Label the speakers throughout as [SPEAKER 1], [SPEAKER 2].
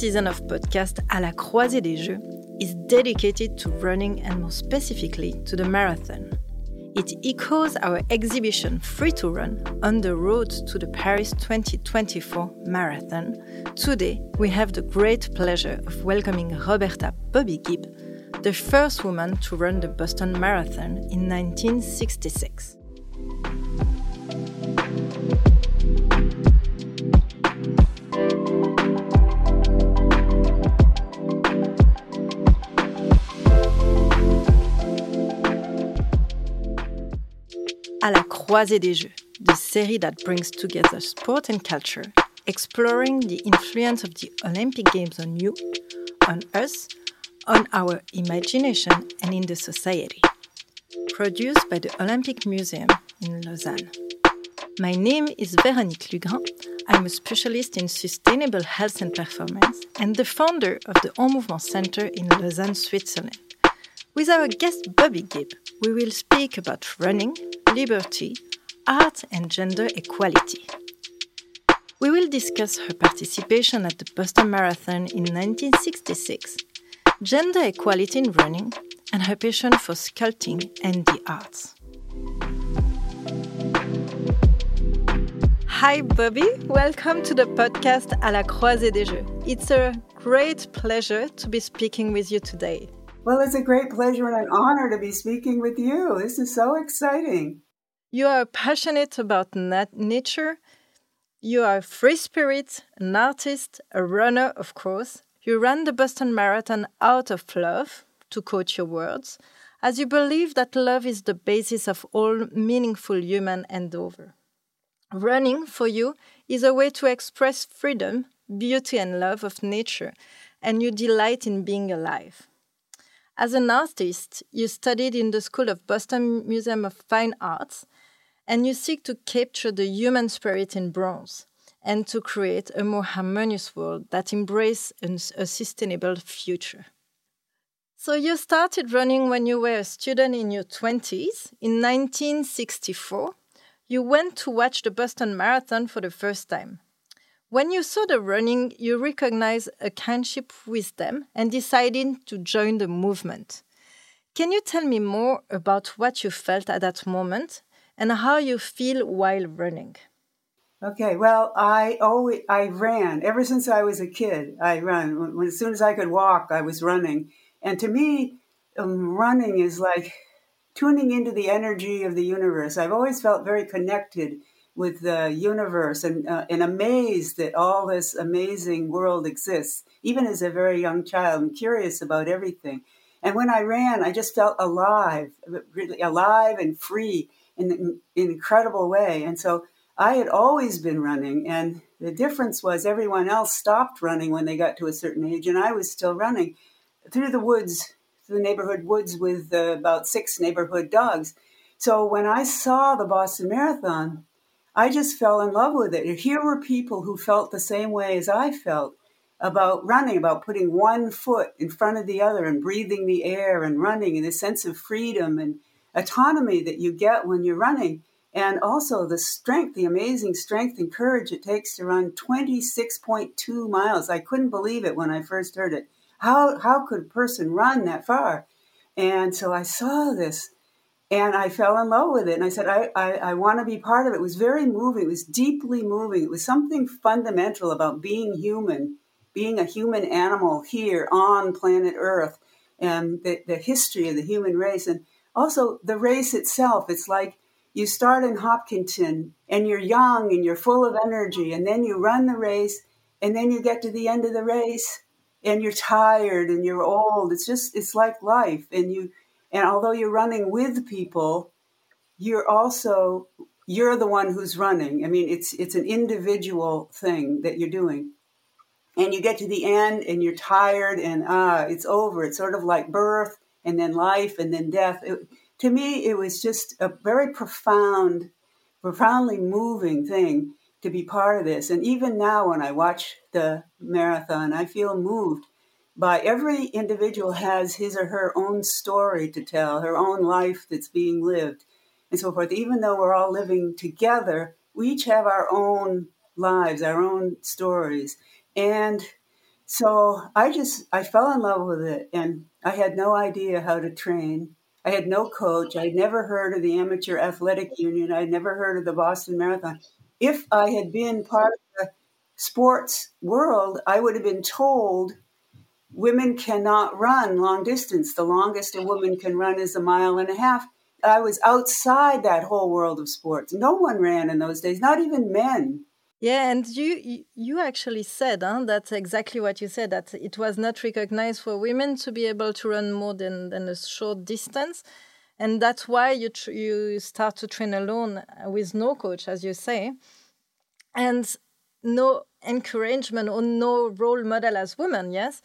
[SPEAKER 1] Season of podcast À la croisée des jeux is dedicated to running and more specifically to the marathon. It echoes our exhibition Free to Run on the road to the Paris 2024 marathon. Today, we have the great pleasure of welcoming Roberta Bobbi Gibb, the first woman to run the Boston Marathon in 1966. Croisée des jeux, the series that brings together sport and culture, exploring the influence of the Olympic Games on you, on us, on our imagination, and in the society. Produced by the Olympic Museum in Lausanne. My name is Véronique Lugrin. I'm a specialist in sustainable health and performance and the founder of the En Mouvement Center in Lausanne, Switzerland. With our guest Bobbi Gibb, we will speak about running, liberty, art, and gender equality. We will discuss her participation at the Boston Marathon in 1966, gender equality in running, and her passion for sculpting and the arts. Hi, Bobbi. Welcome to the podcast À la croisée des jeux. It's a great pleasure to be speaking with you today.
[SPEAKER 2] Well, it's a great pleasure and an honor to be speaking with you. This is so exciting.
[SPEAKER 1] You are passionate about nat- nature. You are a free spirit, an artist, a runner, of course. You ran the Boston Marathon out of love, to quote your words, as you believe that love is the basis of all meaningful human endeavor. Running, for you, is a way to express freedom, beauty, and love of nature, and you delight in being alive. As an artist, you studied in the School of Boston Museum of Fine Arts, and you seek to capture the human spirit in bronze and to create a more harmonious world that embraces a sustainable future. So, you started running when you were a student in your 20s. In 1964, you went to watch the Boston Marathon for the first time. When you saw the running, you recognized a kinship with them and decided to join the movement. Can you tell me more about what you felt at that moment and how you feel while running?
[SPEAKER 2] Okay, well, I always I ran ever since I was a kid. I run when, as soon as I could walk, I was running, and to me, um, running is like tuning into the energy of the universe. I've always felt very connected with the universe and, uh, and amazed that all this amazing world exists. Even as a very young child, I'm curious about everything. And when I ran, I just felt alive, really alive and free in an incredible way. And so I had always been running, and the difference was everyone else stopped running when they got to a certain age, and I was still running through the woods, through the neighborhood woods with uh, about six neighborhood dogs. So when I saw the Boston Marathon, I just fell in love with it. Here were people who felt the same way as I felt about running, about putting one foot in front of the other and breathing the air and running and the sense of freedom and autonomy that you get when you're running. And also the strength, the amazing strength and courage it takes to run 26.2 miles. I couldn't believe it when I first heard it. How, how could a person run that far? And so I saw this and I fell in love with it. And I said, I, I, I want to be part of it. It was very moving. It was deeply moving. It was something fundamental about being human, being a human animal here on planet Earth, and the, the history of the human race. And also the race itself. It's like you start in Hopkinton and you're young and you're full of energy, and then you run the race, and then you get to the end of the race and you're tired and you're old. It's just, it's like life. And you, and although you're running with people, you're also you're the one who's running. I mean, it's it's an individual thing that you're doing. And you get to the end and you're tired and ah, it's over. It's sort of like birth and then life and then death. It, to me, it was just a very profound, profoundly moving thing to be part of this. And even now, when I watch the marathon, I feel moved by every individual has his or her own story to tell, her own life that's being lived, and so forth. Even though we're all living together, we each have our own lives, our own stories. And So I just I fell in love with it, and I had no idea how to train. I had no coach. I'd never heard of the Amateur Athletic Union. I'd never heard of the Boston Marathon. If I had been part of the sports world, I would have been told women cannot run long distance. The longest a woman can run is a mile and a half. I was outside that whole world of sports. No one ran in those days, not even men.
[SPEAKER 1] Yeah, and you you actually said huh, that's exactly what you said that it was not recognized for women to be able to run more than, than a short distance, and that's why you you start to train alone with no coach, as you say, and no encouragement or no role model as women. Yes.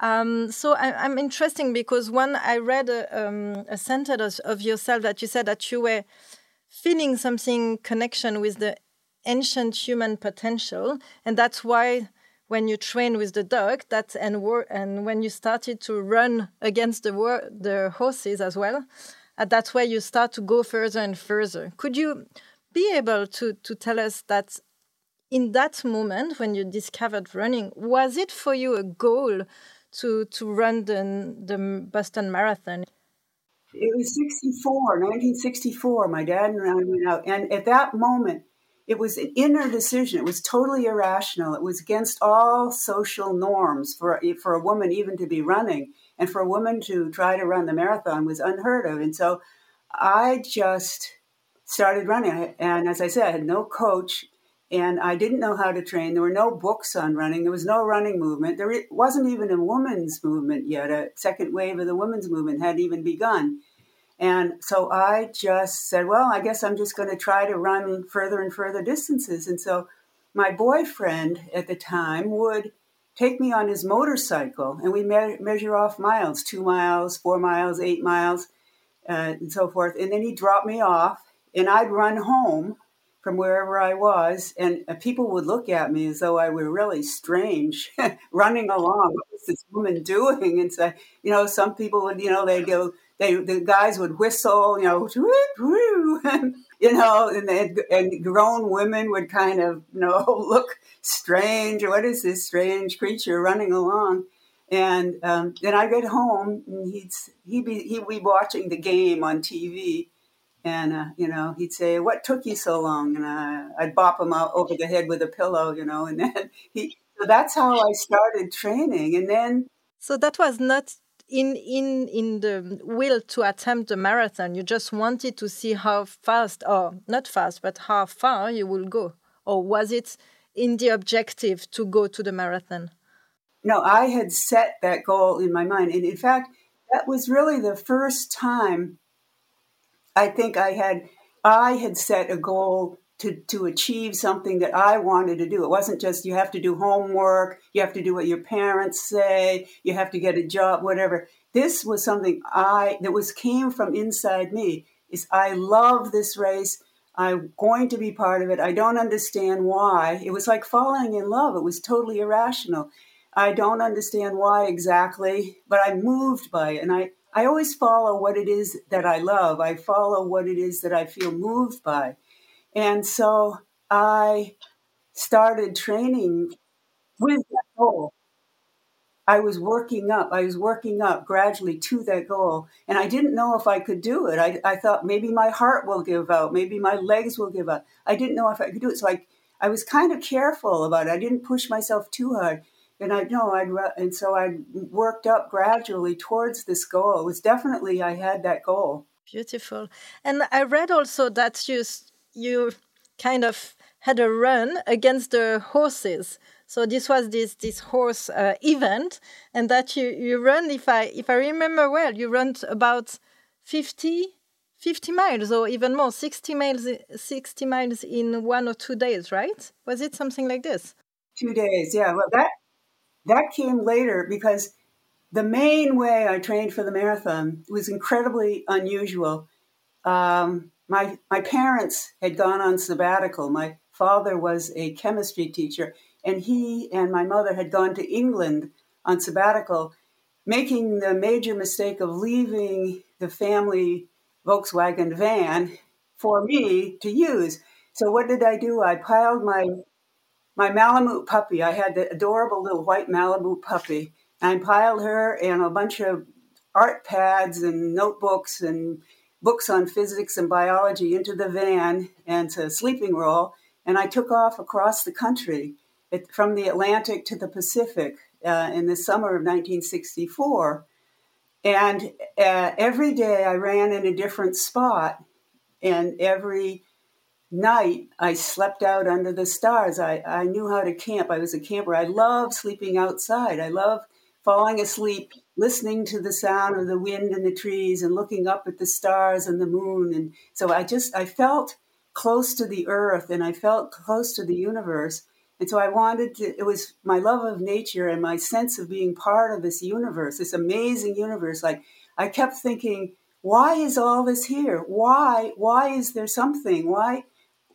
[SPEAKER 1] Um, so I, am interesting because when I read a, um, a sentence of, yourself that you said that you were feeling something connection with the ancient human potential, and that's why when you train with the dog, that and wor- and when you started to run against the wor- the horses as well, uh, that's where you start to go further and further. Could you be able to to tell us that in that moment when you discovered running, was it for you a goal to to run the the Boston Marathon?
[SPEAKER 2] It was 64, 1964. My dad and I went out, and at that moment, it was an inner decision. It was totally irrational. It was against all social norms for for a woman even to be running, and for a woman to try to run the marathon was unheard of. And so, I just started running. And as I said, I had no coach, and I didn't know how to train. There were no books on running. There was no running movement. There wasn't even a women's movement yet. A second wave of the women's movement hadn't even begun. And so I just said, well, I guess I'm just going to try to run further and further distances. And so my boyfriend at the time would take me on his motorcycle and we me- measure off miles two miles, four miles, eight miles, uh, and so forth. And then he'd drop me off and I'd run home from wherever I was. And uh, people would look at me as though I were really strange running along. What is this woman doing? And say, you know, some people would, you know, they'd go, they the guys would whistle, you know, you know, and they, and grown women would kind of you know look strange. What is this strange creature running along? And um, then I get home, and he'd he'd be he'd be watching the game on TV, and uh, you know he'd say, "What took you so long?" And uh, I'd bop him out over the head with a pillow, you know, and then he. So that's how I started training, and then.
[SPEAKER 1] So that was not in in in the will to attempt the marathon you just wanted to see how fast or not fast but how far you will go or was it in the objective to go to the marathon
[SPEAKER 2] no i had set that goal in my mind and in fact that was really the first time i think i had i had set a goal to, to achieve something that I wanted to do. It wasn't just you have to do homework, you have to do what your parents say, you have to get a job, whatever. This was something I that was came from inside me. Is I love this race. I'm going to be part of it. I don't understand why. It was like falling in love. It was totally irrational. I don't understand why exactly, but I'm moved by it. And I, I always follow what it is that I love. I follow what it is that I feel moved by. And so I started training with that goal. I was working up, I was working up gradually to that goal. And I didn't know if I could do it. I, I thought maybe my heart will give out, maybe my legs will give up. I didn't know if I could do it. So I, I was kind of careful about it. I didn't push myself too hard. And I know I'd, and so I worked up gradually towards this goal. It was definitely, I had that goal.
[SPEAKER 1] Beautiful. And I read also that you you kind of had a run against the horses. So this was this this horse uh, event, and that you you run. If I if I remember well, you run about 50, 50 miles or even more, sixty miles sixty miles in one or two days, right? Was it something like this?
[SPEAKER 2] Two days, yeah. Well, that that came later because the main way I trained for the marathon was incredibly unusual. Um, my my parents had gone on sabbatical. My father was a chemistry teacher, and he and my mother had gone to England on sabbatical, making the major mistake of leaving the family Volkswagen van for me to use. So what did I do? I piled my my Malamute puppy. I had the adorable little white Malamute puppy. And I piled her and a bunch of art pads and notebooks and books on physics and biology into the van and to a sleeping roll. And I took off across the country it, from the Atlantic to the Pacific uh, in the summer of 1964. And uh, every day I ran in a different spot. And every night I slept out under the stars. I, I knew how to camp. I was a camper. I love sleeping outside. I love falling asleep, listening to the sound of the wind in the trees and looking up at the stars and the moon. And so I just, I felt close to the earth and I felt close to the universe. And so I wanted to, it was my love of nature and my sense of being part of this universe, this amazing universe. Like I kept thinking, why is all this here? Why, why is there something? Why,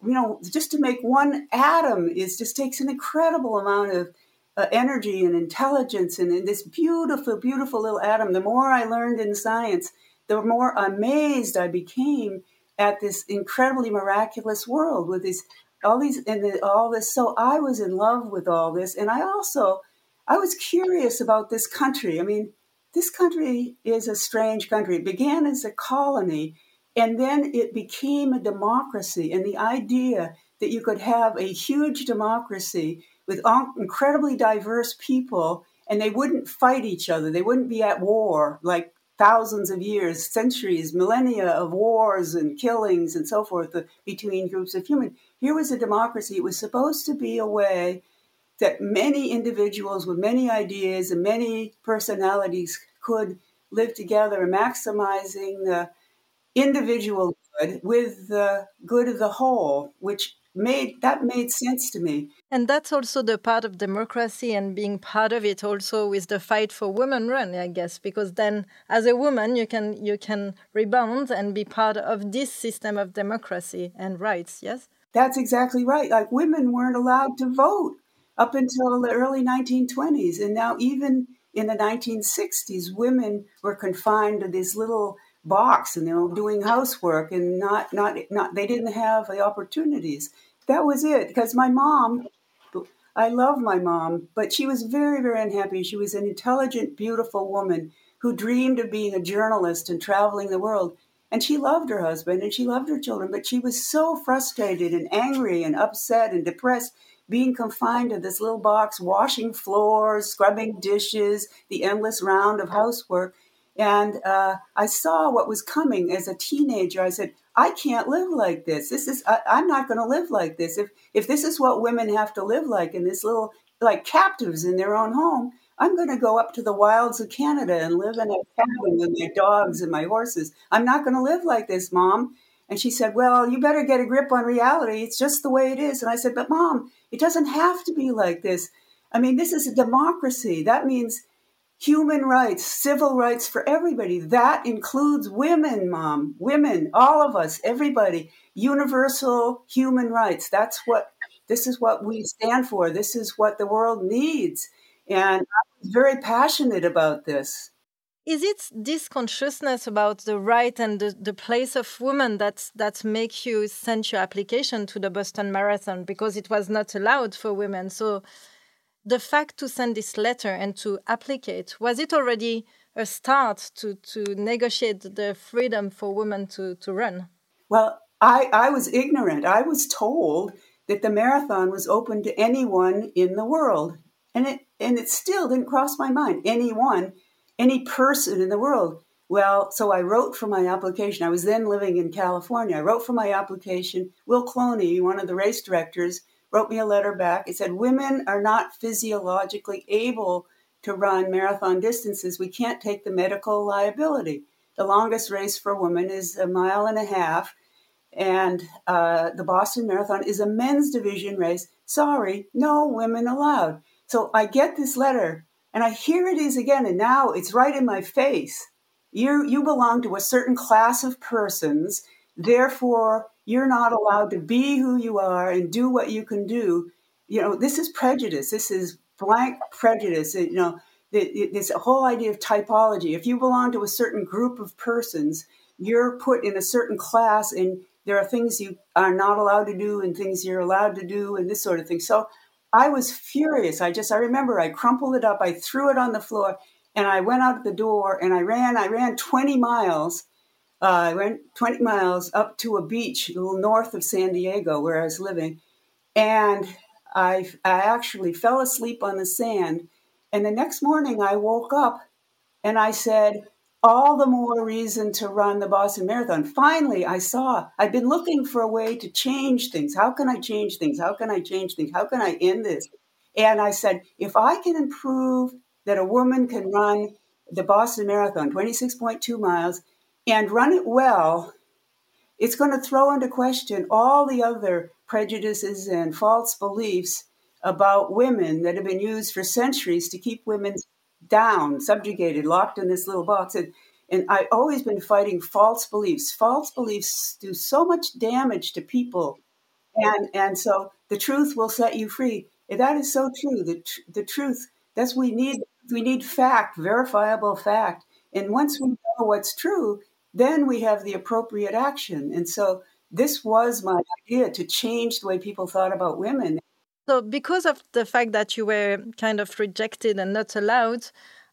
[SPEAKER 2] you know, just to make one atom is just takes an incredible amount of uh, energy and intelligence and, and this beautiful, beautiful little atom. The more I learned in science, the more amazed I became at this incredibly miraculous world with these all these and the, all this. So I was in love with all this, and I also I was curious about this country. I mean, this country is a strange country. It began as a colony, and then it became a democracy. And the idea that you could have a huge democracy with incredibly diverse people and they wouldn't fight each other. They wouldn't be at war like thousands of years, centuries, millennia of wars and killings and so forth between groups of humans. Here was a democracy. It was supposed to be a way that many individuals with many ideas and many personalities could live together, maximizing the individual good with the good of the whole, which made that made sense to me.
[SPEAKER 1] And that's also the part of democracy and being part of it also with the fight for women run, I guess, because then as a woman you can you can rebound and be part of this system of democracy and rights, yes?
[SPEAKER 2] That's exactly right. Like women weren't allowed to vote up until the early 1920s and now even in the 1960s women were confined to this little box and they were doing housework and not not not they didn't have the opportunities. That was it because my mom i love my mom but she was very very unhappy. She was an intelligent beautiful woman who dreamed of being a journalist and traveling the world and she loved her husband and she loved her children but she was so frustrated and angry and upset and depressed being confined to this little box washing floors scrubbing dishes the endless round of housework and uh, I saw what was coming as a teenager. I said, I can't live like this. This is I, am not going to live like this. If if this is what women have to live like in this little like captives in their own home, I'm going to go up to the wilds of Canada and live in a cabin with my dogs and my horses. I'm not going to live like this, mom. And she said, Well, you better get a grip on reality. It's just the way it is. And I said, But mom, it doesn't have to be like this. I mean, this is a democracy. That means human rights, civil rights for everybody. That includes women, mom, women, all of us, everybody. Universal human rights. That's what, this is what we stand for. This is what the world needs. And I'm very passionate about this.
[SPEAKER 1] Is it this consciousness about the right and the, the place of women that that make you send your application to the Boston Marathon because it was not allowed for women? So the fact to send this letter and to applicate was it already a start to to negotiate the freedom for women to to run?
[SPEAKER 2] Well i i was ignorant. I was told that the marathon was open to anyone in the world. And it and it still didn't cross my mind. Anyone any person in the world. Well so i wrote for my application. I was then living in california. I wrote for my application. Will cloney one of the race directors wrote me a letter back. It said, Women are not physiologically able to run marathon distances. We can't take the medical liability. The longest race for women is a mile and a half, and uh, the Boston Marathon is a men's division race. Sorry, no women allowed. So I get this letter, and I hear it is again, and now it's right in my face. You, you belong to a certain class of persons, therefore, you're not allowed to be who you are and do what you can do. You know, this is prejudice. This is blank prejudice. You know, this whole idea of typology. If you belong to a certain group of persons, you're put in a certain class, and there are things you are not allowed to do and things you're allowed to do, and this sort of thing. So I was furious. I just, I remember I crumpled it up, I threw it on the floor, and I went out the door and I ran, I ran 20 miles. Uh, I went 20 miles up to a beach a little north of San Diego where I was living. And I, I actually fell asleep on the sand. And the next morning I woke up and I said, all the more reason to run the Boston Marathon. Finally, I saw I've been looking for a way to change things. How can I change things? How can I change things? How can I end this? And I said, if I can improve that a woman can run the Boston Marathon, 26.2 miles, and run it well, it's going to throw into question all the other prejudices and false beliefs about women that have been used for centuries to keep women down, subjugated, locked in this little box. And, and I've always been fighting false beliefs. False beliefs do so much damage to people. And, and so the truth will set you free. That is so true. The, the truth, that's we need. We need fact, verifiable fact. And once we know what's true, then we have the appropriate action. And so this was my idea to change the way people thought about women.
[SPEAKER 1] So, because of the fact that you were kind of rejected and not allowed,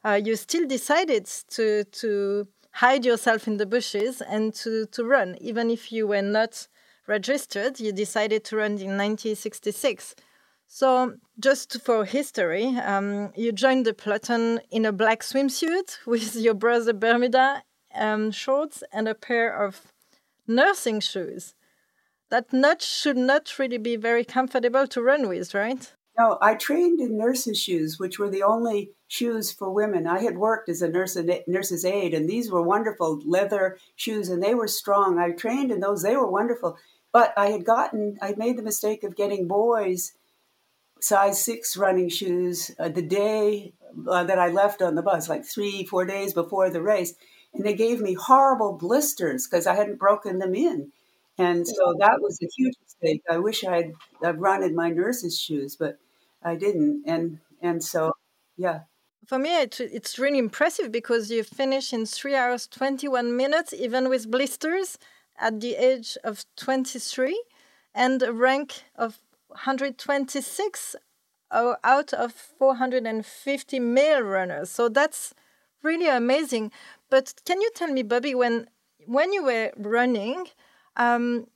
[SPEAKER 1] uh, you still decided to to hide yourself in the bushes and to, to run, even if you were not registered. You decided to run in 1966. So, just for history, um, you joined the platoon in a black swimsuit with your brother Bermuda um, shorts and a pair of nursing shoes that nut should not really be very comfortable to run with, right?
[SPEAKER 2] No, I trained in nurses' shoes, which were the only shoes for women. I had worked as a nurse nurse's aide, and these were wonderful leather shoes, and they were strong. I trained in those; they were wonderful. But I had gotten, I made the mistake of getting boys size six running shoes uh, the day uh, that I left on the bus, like three, four days before the race, and they gave me horrible blisters because I hadn't broken them in. And so that was a huge mistake. I wish I'd, I'd run in my nurse's shoes, but I didn't. And and so, yeah.
[SPEAKER 1] For me, it, it's really impressive because you finish in three hours, 21 minutes, even with blisters at the age of 23, and a rank of 126 out of 450 male runners. So that's really amazing. But can you tell me, Bobbi, when when you were running, um,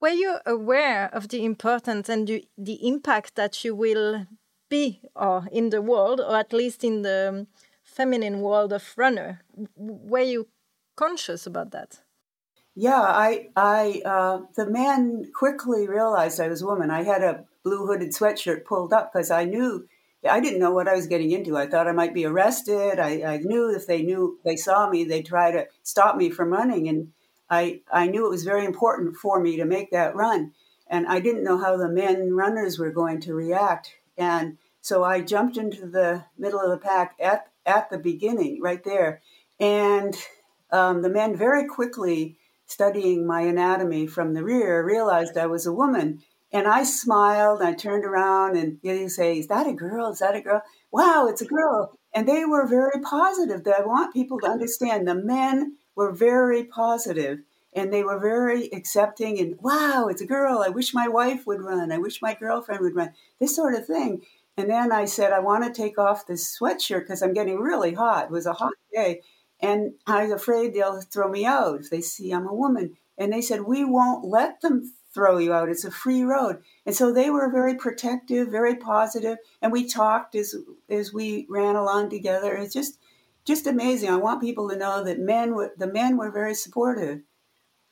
[SPEAKER 1] were you aware of the importance and the, the impact that you will be or in the world, or at least in the feminine world of runner? Were you conscious about that?
[SPEAKER 2] Yeah, I, I, uh, the man quickly realized I was a woman. I had a blue hooded sweatshirt pulled up because I knew I didn't know what I was getting into. I thought I might be arrested. I, I knew if they knew they saw me, they'd try to stop me from running. And I, I knew it was very important for me to make that run. And I didn't know how the men runners were going to react. And so I jumped into the middle of the pack at, at the beginning, right there. And um, the men very quickly, studying my anatomy from the rear, realized I was a woman. And I smiled, and I turned around and they say, Is that a girl? Is that a girl? Wow, it's a girl. And they were very positive. That I want people to understand the men were very positive and they were very accepting and wow it's a girl i wish my wife would run i wish my girlfriend would run this sort of thing and then i said i want to take off this sweatshirt because i'm getting really hot it was a hot day and i was afraid they'll throw me out if they see i'm a woman and they said we won't let them throw you out it's a free road and so they were very protective very positive and we talked as as we ran along together it's just just amazing. I want people to know that men were the men were very supportive.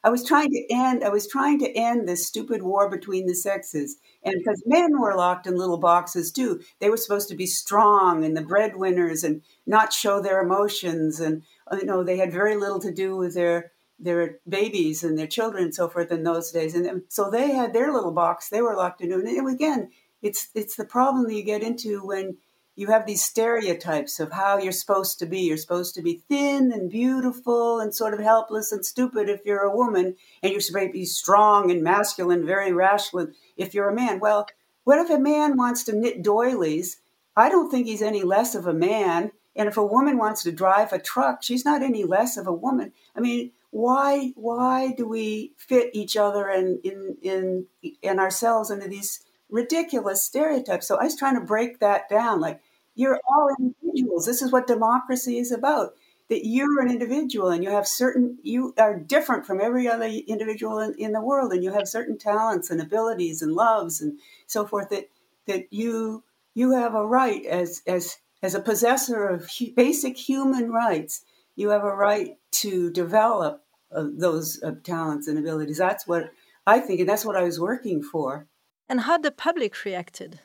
[SPEAKER 2] I was trying to end I was trying to end this stupid war between the sexes. And because men were locked in little boxes too. They were supposed to be strong and the breadwinners and not show their emotions and you know they had very little to do with their their babies and their children and so forth in those days. And so they had their little box. They were locked into. And again, it's it's the problem that you get into when you have these stereotypes of how you're supposed to be. You're supposed to be thin and beautiful and sort of helpless and stupid if you're a woman, and you're supposed to be strong and masculine, very rational if you're a man. Well, what if a man wants to knit doilies? I don't think he's any less of a man. And if a woman wants to drive a truck, she's not any less of a woman. I mean, why why do we fit each other and in in in ourselves into these ridiculous stereotypes. So I was trying to break that down. Like, you're all individuals. This is what democracy is about. That you're an individual and you have certain, you are different from every other individual in, in the world, and you have certain talents and abilities and loves and so forth. That that you you have a right as as as a possessor of basic human rights. You have a right to develop uh, those uh, talents and abilities. That's what I think, and that's what I was working for.
[SPEAKER 1] And how the public reacted?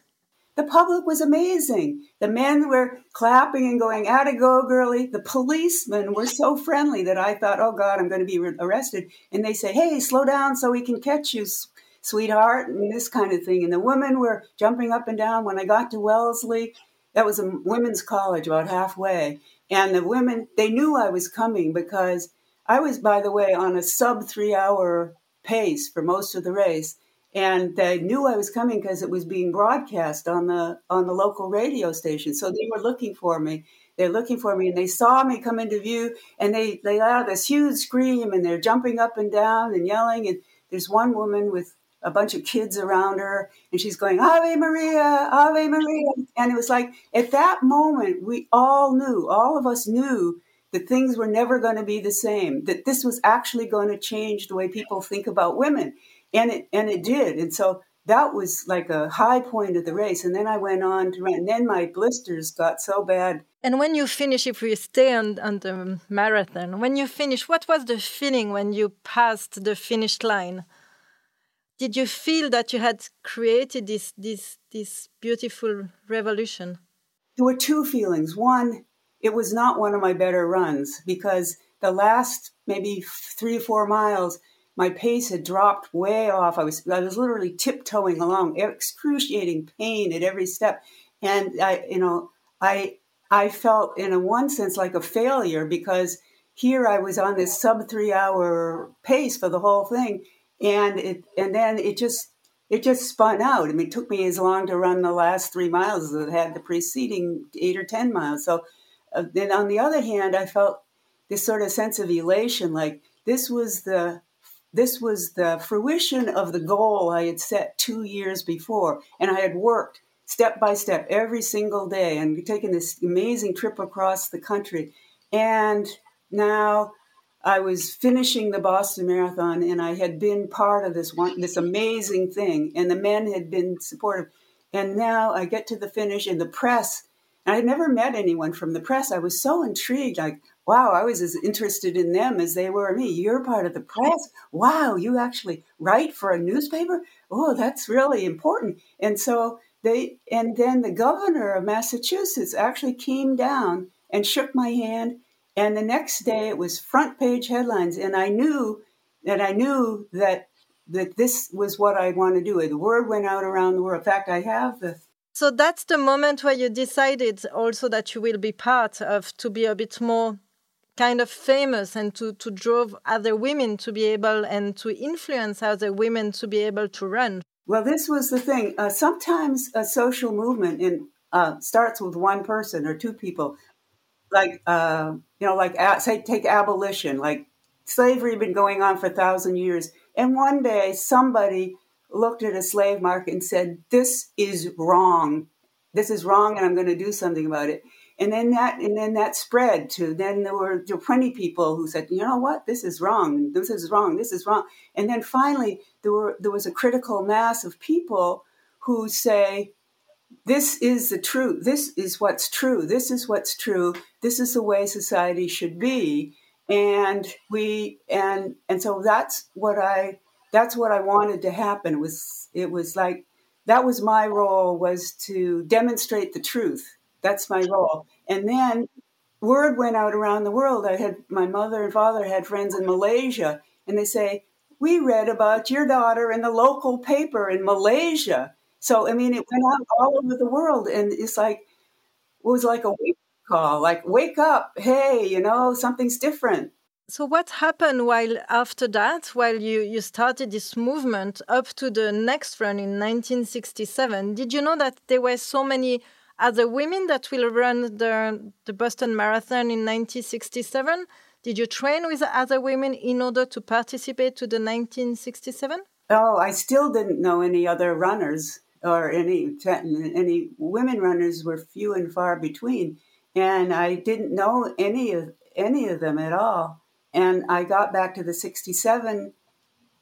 [SPEAKER 2] The public was amazing. The men were clapping and going, "At a go, girlie!" The policemen were so friendly that I thought, "Oh God, I'm going to be arrested." And they say, "Hey, slow down so we can catch you, sweetheart," and this kind of thing. And the women were jumping up and down. When I got to Wellesley, that was a women's college about halfway, and the women they knew I was coming because I was, by the way, on a sub three hour pace for most of the race. And they knew I was coming because it was being broadcast on the on the local radio station. So they were looking for me. They're looking for me, and they saw me come into view, and they they let out this huge scream, and they're jumping up and down and yelling. And there's one woman with a bunch of kids around her, and she's going Ave Maria, Ave Maria, and it was like at that moment we all knew, all of us knew that things were never going to be the same, that this was actually going to change the way people think about women. And it, and it did. And so that was like a high point of the race. And then I went on to run, and then my blisters got so bad.
[SPEAKER 1] And when you finish, if we stay on, on the marathon, when you finish, what was the feeling when you passed the finish line? Did you feel that you had created this, this, this beautiful revolution?
[SPEAKER 2] There were two feelings. One, it was not one of my better runs because the last maybe three or four miles, my pace had dropped way off. I was I was literally tiptoeing along, excruciating pain at every step, and I you know I I felt in a one sense like a failure because here I was on this sub three hour pace for the whole thing, and it and then it just it just spun out. I mean, it took me as long to run the last three miles as it had the preceding eight or ten miles. So uh, then on the other hand, I felt this sort of sense of elation, like this was the this was the fruition of the goal I had set two years before, and I had worked step by step every single day and taken this amazing trip across the country. And now I was finishing the Boston Marathon, and I had been part of this one, this amazing thing, and the men had been supportive. And now I get to the finish, and the press and I'd never met anyone from the press. I was so intrigued, like, wow, I was as interested in them as they were in me. You're part of the press. Wow, you actually write for a newspaper? Oh, that's really important. And so they, and then the governor of Massachusetts actually came down and shook my hand. And the next day it was front page headlines. And I knew that I knew that that this was what I want to do. The word went out around the world. In fact, I have the
[SPEAKER 1] so that's the moment where you decided also that you will be part of to be a bit more kind of famous and to, to draw other women to be able and to influence other women to be able to run.
[SPEAKER 2] Well, this was the thing. Uh, sometimes a social movement in, uh, starts with one person or two people. Like, uh, you know, like, say, take abolition. Like, slavery had been going on for a thousand years. And one day somebody looked at a slave market and said, This is wrong. This is wrong, and I'm going to do something about it. And then that and then that spread to then there were, there were 20 people who said, you know what, this is wrong, this is wrong, this is wrong. And then finally there were there was a critical mass of people who say, this is the truth, this is what's true, this is what's true, this is the way society should be. And we and and so that's what I that's what I wanted to happen. It was it was like that was my role was to demonstrate the truth. That's my role. And then word went out around the world. I had my mother and father had friends in Malaysia, and they say, "We read about your daughter in the local paper in Malaysia." So I mean, it went out all over the world, and it's like it was like a wake call, like wake up, hey, you know, something's different.
[SPEAKER 1] So what happened while after that, while you, you started this movement up to the next run in 1967? Did you know that there were so many other women that will run the, the Boston Marathon in 1967? Did you train with other women in order to participate to the 1967?
[SPEAKER 2] Oh, I still didn't know any other runners. Or any any women runners were few and far between, and I didn't know any of any of them at all. And I got back to the '67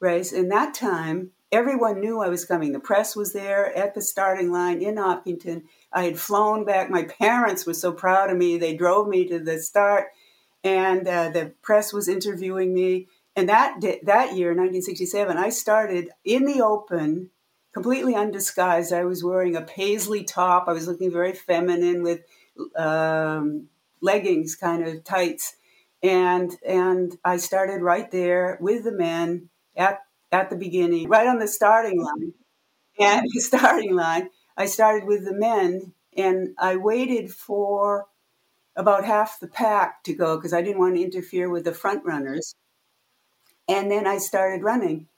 [SPEAKER 2] race, and that time everyone knew I was coming. The press was there at the starting line in Hopkinton. I had flown back. My parents were so proud of me; they drove me to the start, and uh, the press was interviewing me. And that that year, 1967, I started in the open, completely undisguised. I was wearing a paisley top. I was looking very feminine with um, leggings, kind of tights, and and I started right there with the men at at the beginning, right on the starting line. And the starting line, I started with the men, and I waited for about half the pack to go because I didn't want to interfere with the front runners. And then I started running.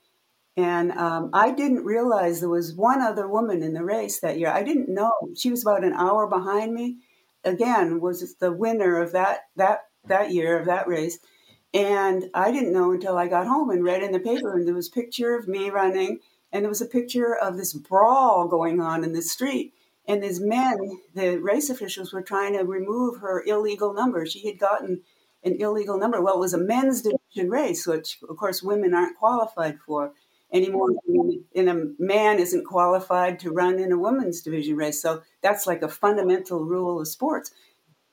[SPEAKER 2] And um, I didn't realize there was one other woman in the race that year. I didn't know. She was about an hour behind me. Again, was the winner of that that that year of that race. And I didn't know until I got home and read in the paper, and there was a picture of me running, and there was a picture of this brawl going on in the street. And these men, the race officials, were trying to remove her illegal number. She had gotten an illegal number. Well, it was a men's division race, which of course women aren't qualified for anymore. And a man isn't qualified to run in a women's division race. So that's like a fundamental rule of sports.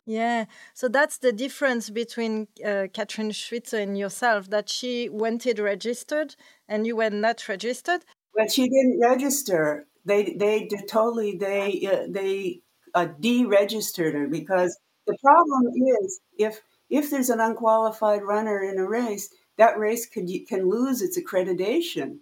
[SPEAKER 1] Yeah, so that's the difference between uh, Kathrine Switzer and yourself. That she wanted registered and you were not registered.
[SPEAKER 2] But she didn't register. They they totally they uh, they uh, deregistered her because the problem is if if there's an unqualified runner in a race, that race can can lose its accreditation.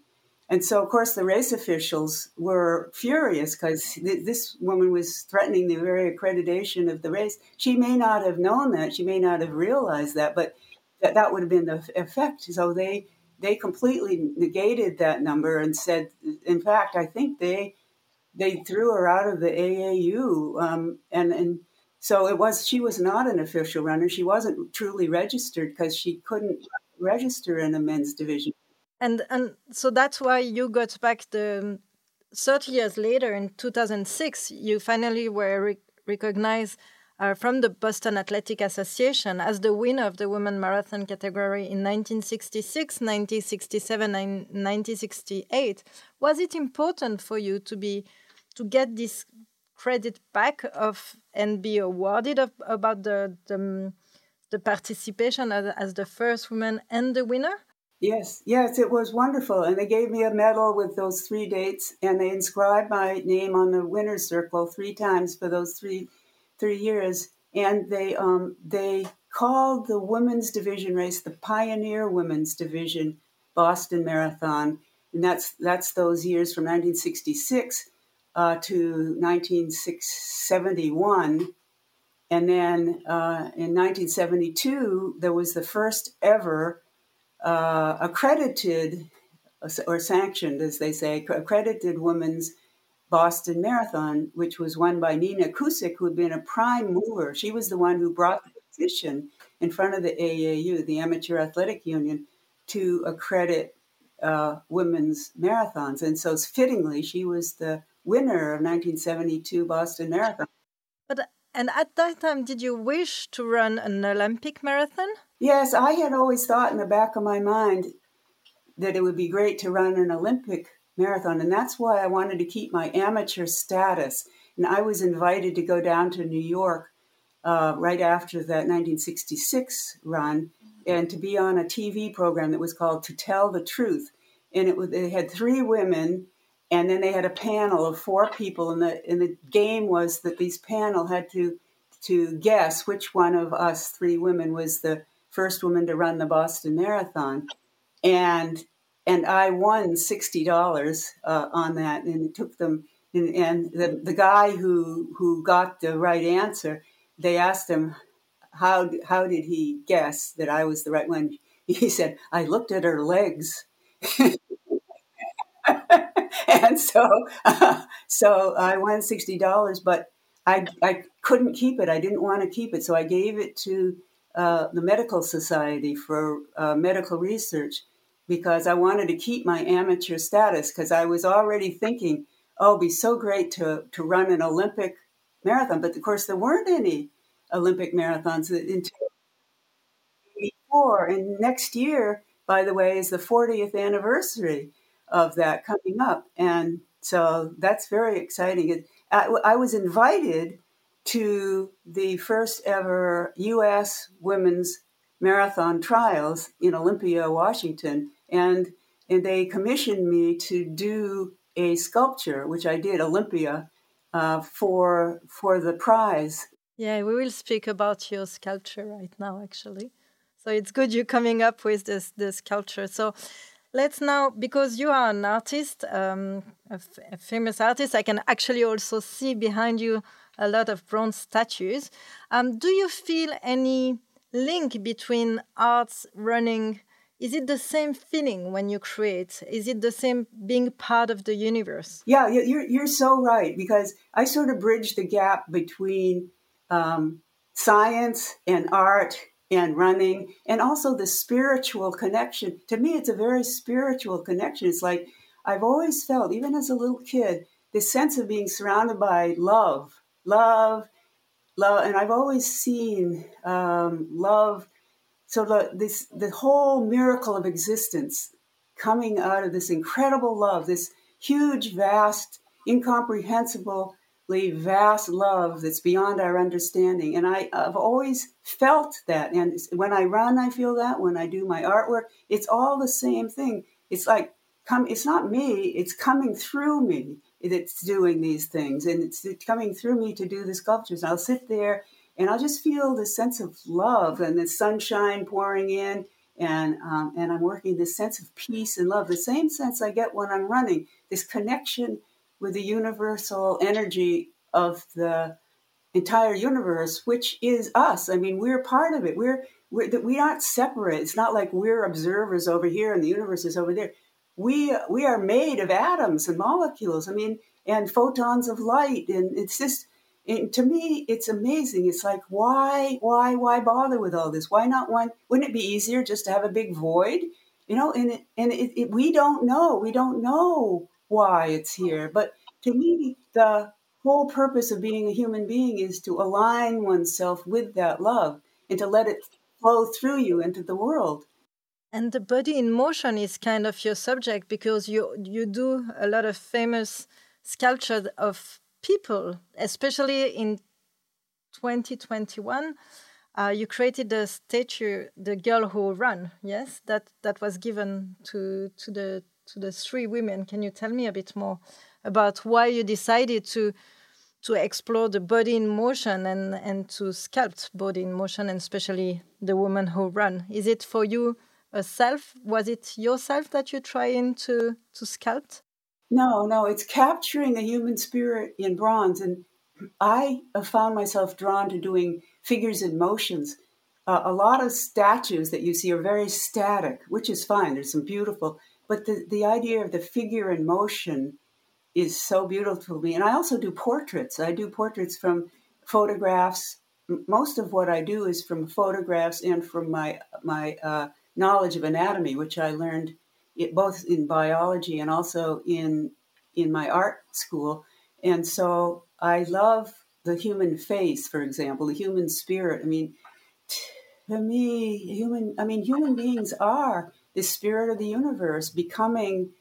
[SPEAKER 2] And so, of course, the race officials were furious because th- this woman was threatening the very accreditation of the race. She may not have known that, she may not have realized that, but that, that would have been the effect. So they they completely negated that number and said, in fact, I think they they threw her out of the AAU, um, and and so it was she was not an official runner. She wasn't truly registered because she couldn't register in a men's division.
[SPEAKER 1] And and so that's why you got back the 30 years later in 2006 you finally were re recognized uh, from the Boston Athletic Association as the winner of the women marathon category in 1966, 1967, and 1968. Was it important for you to be to get this credit back of and be awarded of, about the, the, the participation as, as the first woman and the winner?
[SPEAKER 2] Yes, yes, it was wonderful. And they gave me a medal with those three dates, and they inscribed my name on the winner's circle three times for those three three years. And they um, they called the women's division race the Pioneer Women's Division Boston Marathon, and that's that's those years from 1966 uh, to 1971. And then uh, in 1972, there was the first ever uh, accredited or sanctioned, as they say, accredited women's Boston Marathon, which was won by Nina Kuscsik, who had been a prime mover. She was the one who brought the petition in front of the AAU, the Amateur Athletic Union, to accredit uh, women's marathons. And so, fittingly, she was the winner of 1972 Boston Marathon.
[SPEAKER 1] But and at that time, did you wish to run an Olympic marathon?
[SPEAKER 2] Yes, I had always thought in the back of my mind that it would be great to run an Olympic marathon, and that's why I wanted to keep my amateur status. And I was invited to go down to New York uh, right after that 1966 run and to be on a TV program that was called To Tell the Truth. And it, they had three women and then they had a panel of four people and the and the game was that these panel had to to guess which one of us three women was the first woman to run the Boston Marathon. And and I won sixty dollars uh, on that and it took them and, and the, the guy who who got the right answer they asked him how how did he guess that I was the right one? He said I looked at her legs and so uh, so I won sixty dollars, but I I couldn't keep it. I didn't want to keep it, so I gave it to uh, the medical society for uh, medical research because I wanted to keep my amateur status because I was already thinking oh, it'd be so great to, to run an Olympic marathon. But of course, there weren't any Olympic marathons until before. And next year, by the way, is the 40th anniversary of that coming up. And so that's very exciting. I, I was invited to the first ever U.S. women's marathon trials in Olympia, Washington, and and they commissioned me to do a sculpture, which I did, Olympia, uh, for for the prize.
[SPEAKER 1] Yeah, we will speak about your sculpture right now, actually. So it's good you're coming up with this this sculpture. So let's now, because you are an artist, um, a, famous artist, I can actually also see behind you a lot of bronze statues. Um, do you feel any link between arts, running? Is it the same feeling when you create? Is it the same being part of the universe?
[SPEAKER 2] Yeah, you're, you're so right because I sort of bridge the gap between um, science and art and running and also the spiritual connection. To me, it's a very spiritual connection. It's like I've always felt, even as a little kid, this sense of being surrounded by love, love, love. And I've always seen um, love. So the, this, the whole miracle of existence coming out of this incredible love, this huge, vast, incomprehensible vast love that's beyond our understanding. And I, have always felt that. And when I run, I feel that. When I do my artwork, it's all the same thing. It's like, come, it's not me, it's coming through me that's doing these things. And it's coming through me to do the sculptures. I'll sit there and I'll just feel the sense of love and the sunshine pouring in. And, um, and I'm working this sense of peace and love, the same sense I get when I'm running, this connection with the universal energy of the entire universe, which is us. I mean, we're part of it. We're, we're we aren't separate. It's not like we're observers over here and the universe is over there. We we are made of atoms and molecules. I mean, and photons of light, and it's just. And to me, it's amazing. It's like, why, why, why bother with all this? Why not one? Wouldn't it be easier just to have a big void? You know, and it, and it, it, we don't know. We don't know why it's here. But to me, the whole purpose of being a human being is to align oneself with that love and to let it flow through you into the world.
[SPEAKER 1] And the body in motion is kind of your subject because you you do a lot of famous sculptures of people, especially in 2021. Uh, you created the statue, the girl who ran. Yes, that that was given to to the to the three women. Can you tell me a bit more about why you decided to to explore the body in motion and and to sculpt body in motion, and especially the women who run? Is it for you a self? Was it yourself that you're trying to to sculpt?
[SPEAKER 2] No, no, it's capturing a human spirit in bronze, and I have found myself drawn to doing figures in motions. Uh, a lot of statues that you see are very static, which is fine. There's some beautiful, but the, the idea of the figure in motion is so beautiful to me. And I also do portraits. I do portraits from photographs. Most of what I do is from photographs and from my my uh, knowledge of anatomy, which I learned it, both in biology and also in in my art school. And so I love the human face, for example, the human spirit. I mean, to me, human. I mean, human beings are the spirit of the universe, becoming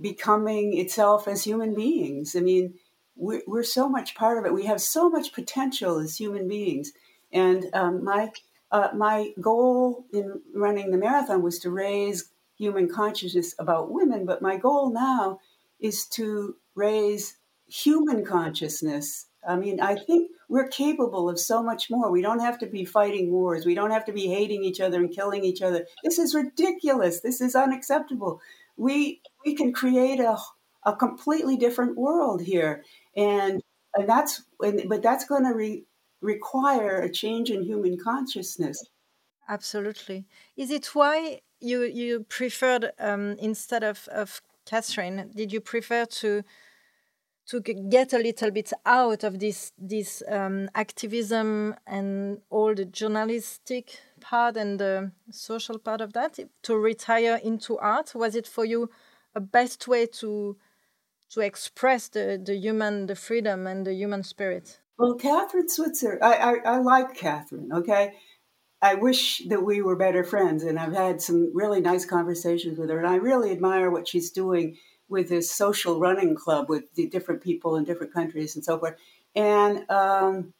[SPEAKER 2] becoming itself as human beings. I mean, we're, we're so much part of it. We have so much potential as human beings. And um, my uh, my goal in running the marathon was to raise human consciousness about women, but my goal now is to raise human consciousness. I mean, I think we're capable of so much more. We don't have to be fighting wars. We don't have to be hating each other and killing each other. This is ridiculous. This is unacceptable. We we can create a, a completely different world here. And, and that's, but that's going to re, require a change in human consciousness.
[SPEAKER 1] Absolutely. Is it why you, you preferred, um, instead of, of Kathrine, did you prefer to, to get a little bit out of this this um, activism and all the journalistic part and the social part of that to retire into art was it for you a best way to to express the, the human, the freedom and the human spirit?
[SPEAKER 2] Well, Kathrine Switzer, I, I, I like Kathrine okay? I wish that we were better friends, and I've had some really nice conversations with her, and I really admire what she's doing with this social running club with the different people in different countries and so forth. And um,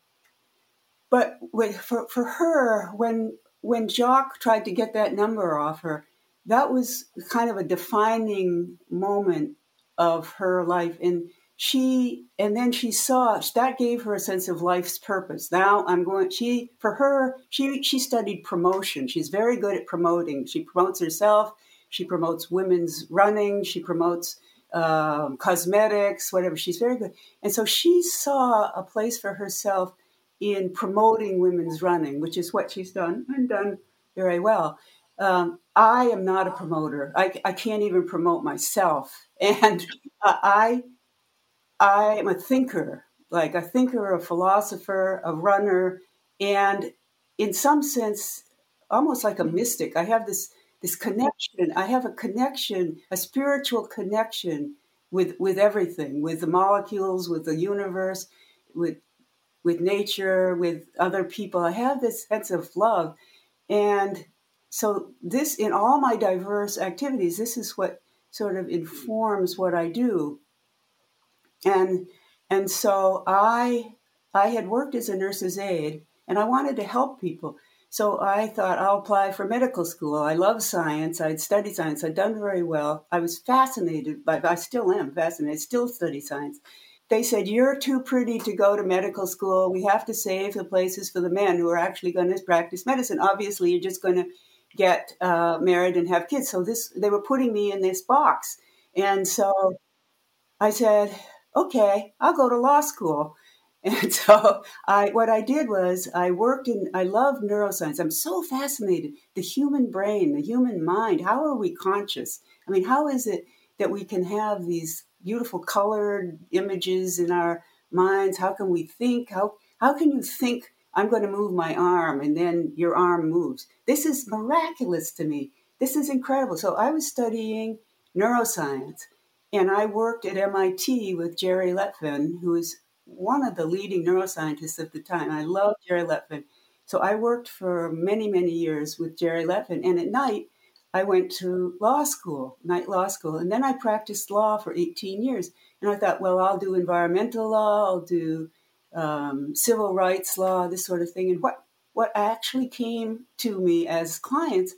[SPEAKER 2] but with, for for her, when when Jock tried to get that number off her, that was kind of a defining moment of her life. And she, and then she saw that gave her a sense of life's purpose. Now I'm going. She, for her, she she studied promotion. She's very good at promoting. She promotes herself. She promotes women's running. She promotes um, cosmetics, whatever. She's very good. And so she saw a place for herself in promoting women's running, which is what she's done and done very well. Um, I am not a promoter. I, I, can't even promote myself. And uh, I, I am a thinker, like a thinker, a philosopher, a runner, and in some sense, almost like a mystic. I have this this connection. I have a connection, a spiritual connection with with everything, with the molecules, with the universe, with with nature, with other people. I have this sense of love, and so this in all my diverse activities, this is what sort of informs what I do, and and so I I had worked as a nurse's aide, and I wanted to help people. So I thought I'll apply for medical school. I love science. I'd studied science. I'd done very well. I was fascinated by, I still am fascinated, still study science. They said, You're too pretty to go to medical school. We have to save the places for the men who are actually going to practice medicine. Obviously, you're just going to get uh, married and have kids. So this, they were putting me in this box. And so I said, Okay, I'll go to law school. And so I what I did was I worked in I love neuroscience. I'm so fascinated. The human brain, the human mind, how are we conscious? I mean, how is it that we can have these beautiful colored images in our minds? How can we think? How how can you think I'm going to move my arm and then your arm moves? This is miraculous to me. This is incredible. So I was studying neuroscience and I worked at MIT with Jerry Lettvin, who is one of the leading neuroscientists of the time. I love Jerry Lettvin. So I worked for many, many years with Jerry Lettvin. And at night, I went to law school, night law school. And then I practiced law for 18 years. And I thought, well, I'll do environmental law, I'll do um, civil rights law, this sort of thing. And what, what actually came to me as clients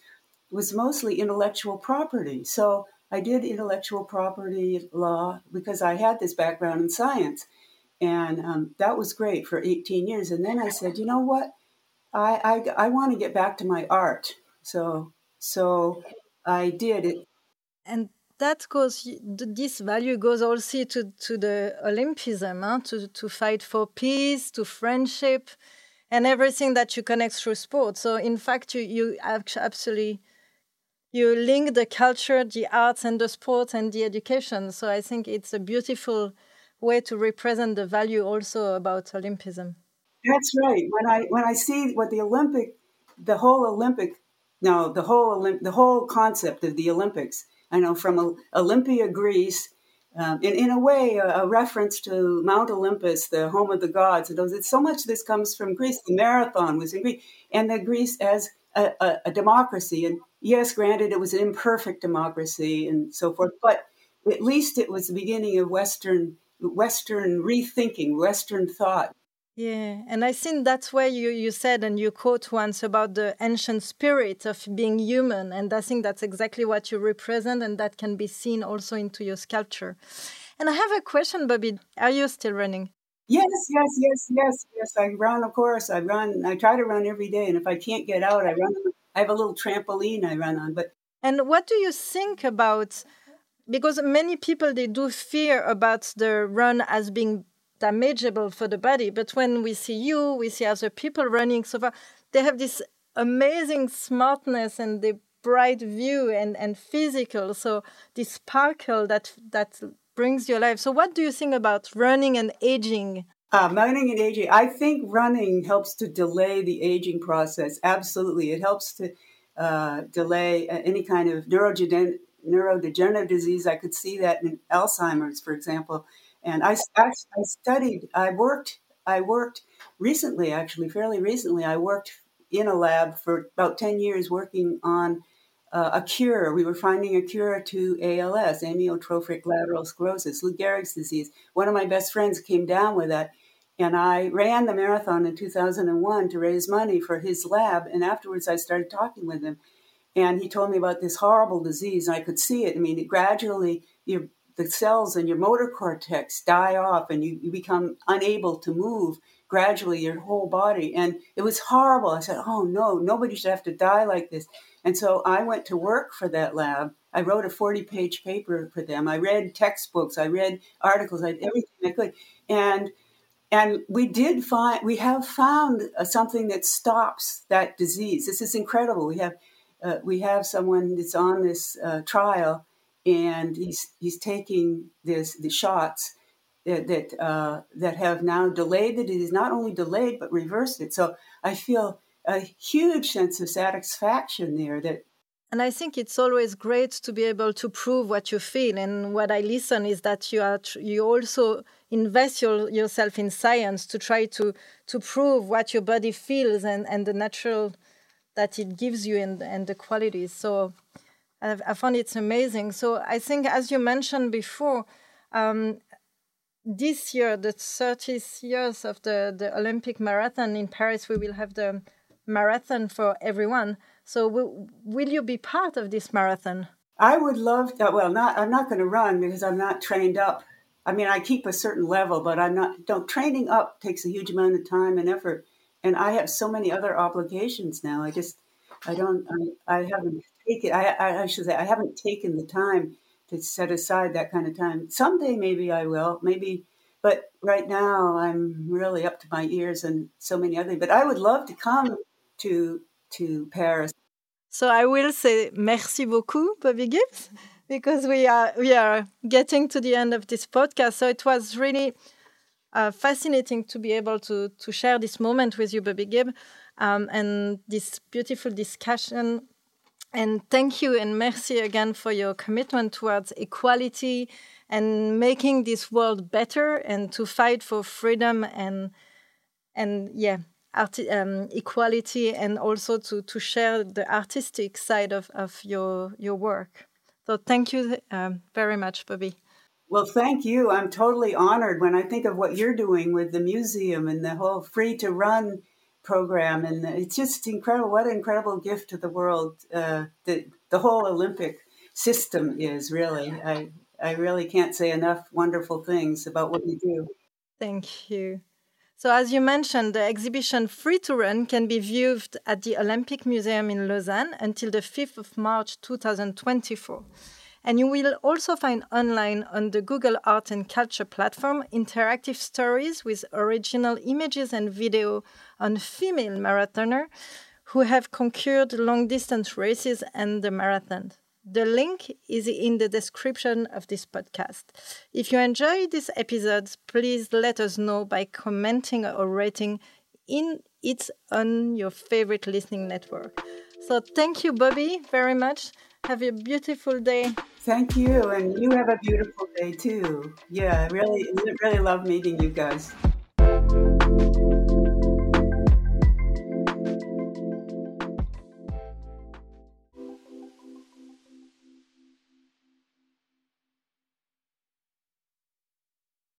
[SPEAKER 2] was mostly intellectual property. So I did intellectual property law because I had this background in science. And um, that was great for 18 years. And then I said, you know what? I, I, I want to get back to my art. So, so I did it.
[SPEAKER 1] And that goes, this value goes also to, to the Olympism, huh? to, to fight for peace, to friendship, and everything that you connect through sport. So, in fact, you, you absolutely you link the culture, the arts, and the sport and the education. So, I think it's a beautiful way to represent the value also about Olympism.
[SPEAKER 2] That's right. When I when I see what the Olympic, the whole Olympic, no, the whole Olymp, the whole concept of the Olympics. I know from Olympia, Greece, um, in, in a way, a, a, reference to Mount Olympus, the home of the gods. And those, it's so much this comes from Greece. The marathon was in Greece, and the Greece as a, a, a democracy. And yes, granted, it was an imperfect democracy and so forth, but at least it was the beginning of Western Western rethinking, Western thought.
[SPEAKER 1] Yeah, and I think that's where you, you said and you quote once about the ancient spirit of being human. And I think that's exactly what you represent, and that can be seen also into your sculpture. And I have a question, Bobbi. Are you still running?
[SPEAKER 2] Yes, yes, yes, yes, yes. I run, of course. I run. I try to run every day, and if I can't get out, I run. I have a little trampoline I run on. But
[SPEAKER 1] and what do you think about because many people they do fear about the run as being damageable for the body but when we see you we see other people running so far they have this amazing smartness and the bright view and and physical so this sparkle that that brings your life. So what do you think about running and aging?
[SPEAKER 2] Uh, running and aging. I think running helps to delay the aging process. Absolutely. It helps to uh, delay any kind of neurogen neurodegenerative disease. I could see that in Alzheimer's, for example. And I, I, studied, I worked, I worked recently, actually, fairly recently, I worked in a lab for about 10 years working on uh, a cure. We were finding a cure to ALS, amyotrophic lateral sclerosis, Lou Gehrig's disease. One of my best friends came down with that. And I ran the marathon in 2001 to raise money for his lab. And afterwards, I started talking with him. And he told me about this horrible disease. I could see it. I mean, it gradually, your, the cells in your motor cortex die off and you, you become unable to move gradually your whole body. And it was horrible. I said, oh no, nobody should have to die like this. And so I went to work for that lab. I wrote a 40 page paper for them. I read textbooks, I read articles, I did everything I could. And and we did find we have found uh, something that stops that disease. This is incredible. We have uh, we have someone that's on this uh, trial, and he's he's taking this the shots that that, uh, that have now delayed the disease. Not only delayed but reversed it. So I feel a huge sense of satisfaction there that
[SPEAKER 1] and I think it's always great to be able to prove what you feel. And what I listen is that you are you also invest your, yourself in science to try to to prove what your body feels and, and the natural that it gives you and, and the qualities. So I, I found it's amazing. So I think, as you mentioned before, um, this year, the 30th years of the, the Olympic marathon in Paris, we will have the marathon for everyone. So will, will you be part of this marathon?
[SPEAKER 2] I would love that. Well, not I'm not going to run because I'm not trained up. I mean, I keep a certain level, but I'm not. Don't training up takes a huge amount of time and effort, and I have so many other obligations now. I just I don't I, I haven't taken I, I should say I haven't taken the time to set aside that kind of time. Someday maybe I will. Maybe but right now I'm really up to my ears and so many other. Things. But I would love to come to to Paris.
[SPEAKER 1] So I will say merci beaucoup, Bobbi Gibbs, because we are we are getting to the end of this podcast. So it was really uh, fascinating to be able to to share this moment with you, Bobbi Gibb, um, and this beautiful discussion. And thank you and merci again for your commitment towards equality and making this world better and to fight for freedom and and yeah um, equality and also to, to share the artistic side of, of your, your work. So thank you um, very much, Bobbi.
[SPEAKER 2] Well, thank you. I'm totally honored when I think of what you're doing with the museum and the whole free to run program. And it's just incredible. What an incredible gift to the world uh, the, the whole Olympic system is, really. I, I really can't say enough wonderful things about what you do.
[SPEAKER 1] Thank you. So, as you mentioned, the exhibition Free to Run can be viewed at the Olympic Museum in Lausanne until the 5th of March 2024. And you will also find online on the Google Art and Culture platform interactive stories with original images and video on female marathoners who have conquered long distance races and the marathon. The link is in the description of this podcast. If you enjoy this episode, please let us know by commenting or rating in it on your favorite listening network. So thank you, Bobbi, very much. Have a beautiful day.
[SPEAKER 2] Thank you, and you have a beautiful day too. Yeah, really, really love meeting you guys.